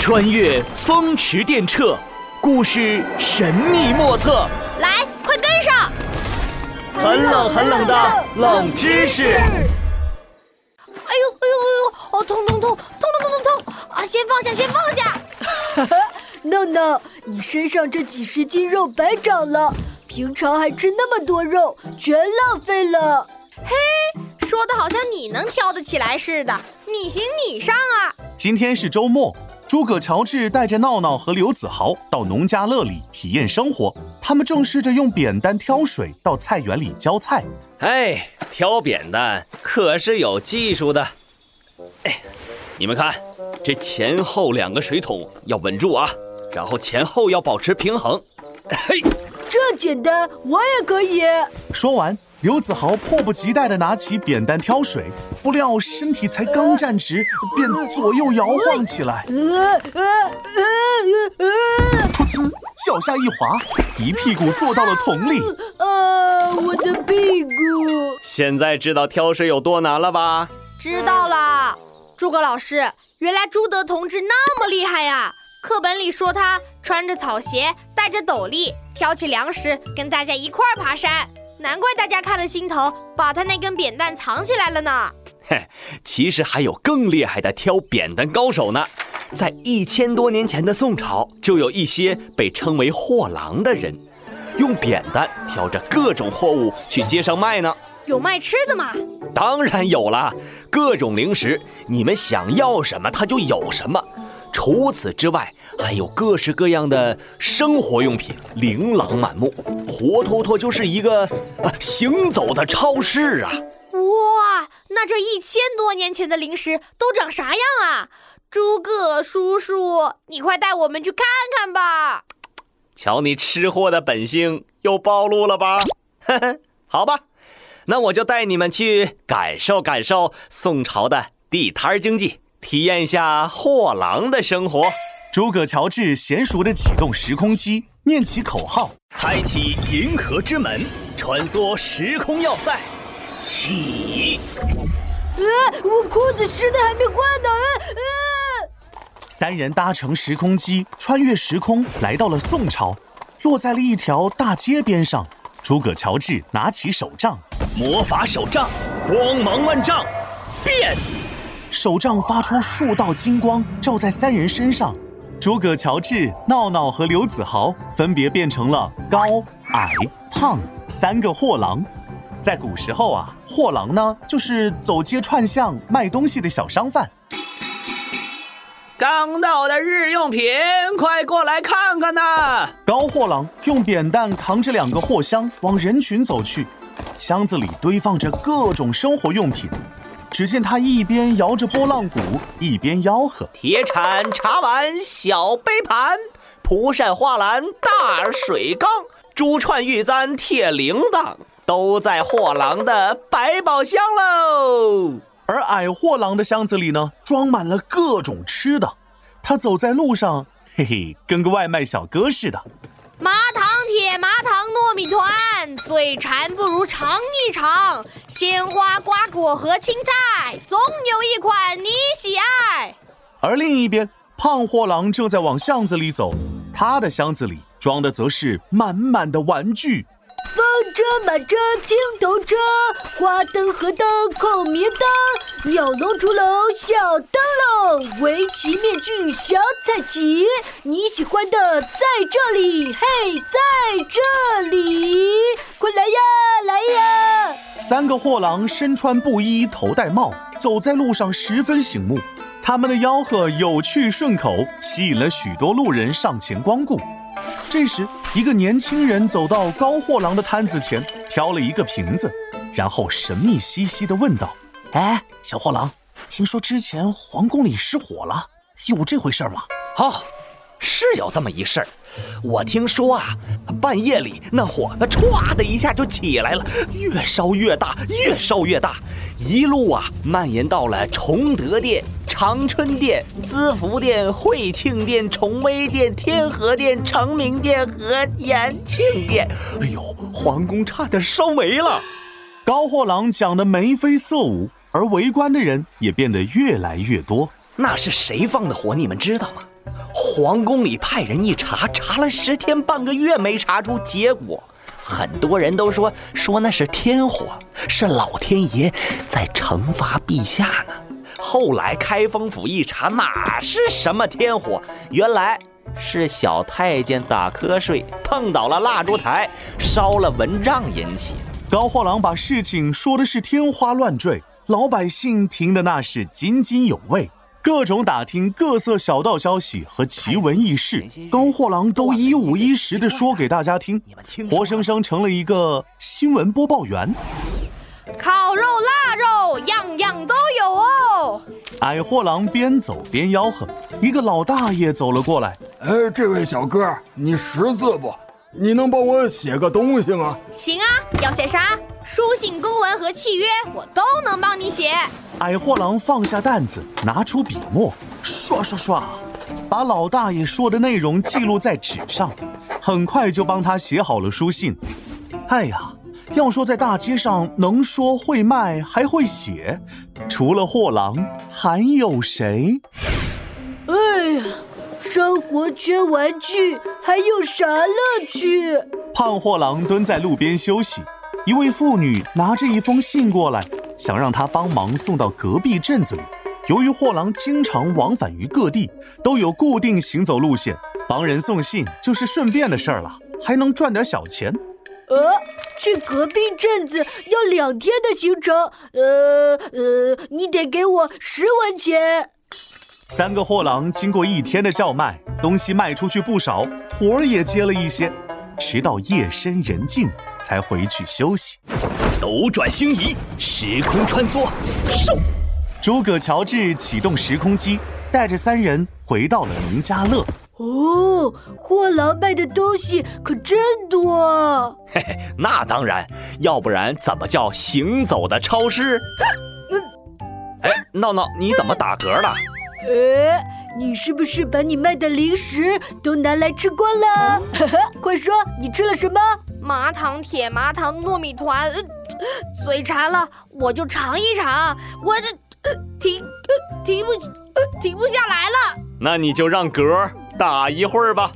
穿越风驰电掣，故事神秘莫测。来，快跟上！很冷很冷的冷知识。哎呦哎呦哎呦！哦，痛痛痛痛痛痛痛痛！啊，先放下，先放下。哈哈，闹闹，你身上这几十斤肉白长了，平常还吃那么多肉，全浪费了。嘿，说的好像你能挑得起来似的，你行你上啊！今天是周末，诸葛乔治带着闹闹和刘子豪到农家乐里体验生活。他们正试着用扁担挑水到菜园里浇菜。哎，挑扁担可是有技术的。哎，你们看，这前后两个水桶要稳住啊，然后前后要保持平衡。嘿，这简单，我也可以。说完。刘子豪迫不及待地拿起扁担挑水，不料身体才刚站直，便左右摇晃起来。噗呲，脚下一滑，一屁股坐到了桶里。啊，我的屁股！现在知道挑水有多难了吧？知道了。诸葛老师，原来朱德同志那么厉害呀！课本里说他穿着草鞋，戴着斗笠，挑起粮食，跟大家一块儿爬山。难怪大家看了心疼，把他那根扁担藏起来了呢。嘿，其实还有更厉害的挑扁担高手呢。在一千多年前的宋朝，就有一些被称为货郎的人，用扁担挑着各种货物去街上卖呢。有卖吃的吗？当然有啦，各种零食，你们想要什么他就有什么。除此之外，还有各式各样的生活用品，琳琅满目，活脱脱就是一个啊行走的超市啊！哇，那这一千多年前的零食都长啥样啊？诸葛叔叔，你快带我们去看看吧！瞧你吃货的本性又暴露了吧？呵呵，好吧，那我就带你们去感受感受宋朝的地摊经济。体验一下货郎的生活。诸葛乔治娴熟地启动时空机，念起口号：开启银河之门，穿梭时空要塞，起！呃，我裤子湿的还没换呢。呃，三人搭乘时空机穿越时空，来到了宋朝，落在了一条大街边上。诸葛乔治拿起手杖，魔法手杖，光芒万丈，变！手杖发出数道金光，照在三人身上。诸葛乔治、闹闹和刘子豪分别变成了高、矮、胖三个货郎。在古时候啊，货郎呢就是走街串巷卖东西的小商贩。刚到的日用品，快过来看看呐！高货郎用扁担扛着两个货箱往人群走去，箱子里堆放着各种生活用品。只见他一边摇着拨浪鼓，一边吆喝：“铁铲、茶碗、小杯盘，蒲扇、花篮、大水缸，珠串、玉簪、铁铃铛，都在货郎的百宝箱喽。”而矮货郎的箱子里呢，装满了各种吃的。他走在路上，嘿嘿，跟个外卖小哥似的。麻糖糯米团，嘴馋不如尝一尝。鲜花瓜果和青菜，总有一款你喜爱。而另一边，胖货郎正在往巷子里走，他的箱子里装的则是满满的玩具。风筝、马车、青头车，花灯、河灯、孔明灯，鸟笼、竹笼、小灯笼，围棋、面具、小彩旗，你喜欢的在这里，嘿，在这里，快来呀，来呀！三个货郎身穿布衣，头戴帽，走在路上十分醒目，他们的吆喝有趣顺口，吸引了许多路人上前光顾。这时，一个年轻人走到高货郎的摊子前，挑了一个瓶子，然后神秘兮兮地问道：“哎，小货郎，听说之前皇宫里失火了，有这回事吗？”“哦，是有这么一事儿。我听说啊，半夜里那火歘的一下就起来了，越烧越大，越烧越大，一路啊蔓延到了崇德殿。”长春殿、资福殿、惠庆殿、崇威殿、天和殿、成明殿和延庆殿，哎呦，皇宫差点烧没了。高货郎讲的眉飞色舞，而围观的人也变得越来越多。那是谁放的火？你们知道吗？皇宫里派人一查，查了十天半个月没查出结果。很多人都说说那是天火，是老天爷在惩罚陛下呢。后来开封府一查，哪是什么天火？原来是小太监打瞌睡碰倒了蜡烛台，烧了蚊帐引起。高货郎把事情说的是天花乱坠，老百姓听的那是津津有味。各种打听各色小道消息和奇闻异事，高货郎都一五一十的说给大家听，活生生成了一个新闻播报员。烤肉、腊肉，样样都有哦。矮货郎边走边吆喝，一个老大爷走了过来。哎，这位小哥，你识字不？你能帮我写个东西吗？行啊，要写啥？书信、公文和契约，我都能帮你写。矮货郎放下担子，拿出笔墨，刷刷刷，把老大爷说的内容记录在纸上，很快就帮他写好了书信。哎呀，要说在大街上能说会卖还会写，除了货郎还有谁？哎呀，生活缺玩具，还有啥乐趣？胖货郎蹲在路边休息，一位妇女拿着一封信过来。想让他帮忙送到隔壁镇子里。由于货郎经常往返于各地，都有固定行走路线，帮人送信就是顺便的事儿了，还能赚点小钱。呃，去隔壁镇子要两天的行程，呃呃，你得给我十文钱。三个货郎经过一天的叫卖，东西卖出去不少，活儿也接了一些，直到夜深人静才回去休息。斗转星移，时空穿梭，嗖！诸葛乔治启动时空机，带着三人回到了农家乐。哦，货郎卖的东西可真多。嘿嘿，那当然，要不然怎么叫行走的超市？哎，闹闹，你怎么打嗝了？哎，你是不是把你卖的零食都拿来吃光了？哈哈，快说，你吃了什么？麻糖、铁麻糖、糯米团。嘴馋了，我就尝一尝。我这停呃停不停不下来了。那你就让嗝打一会儿吧。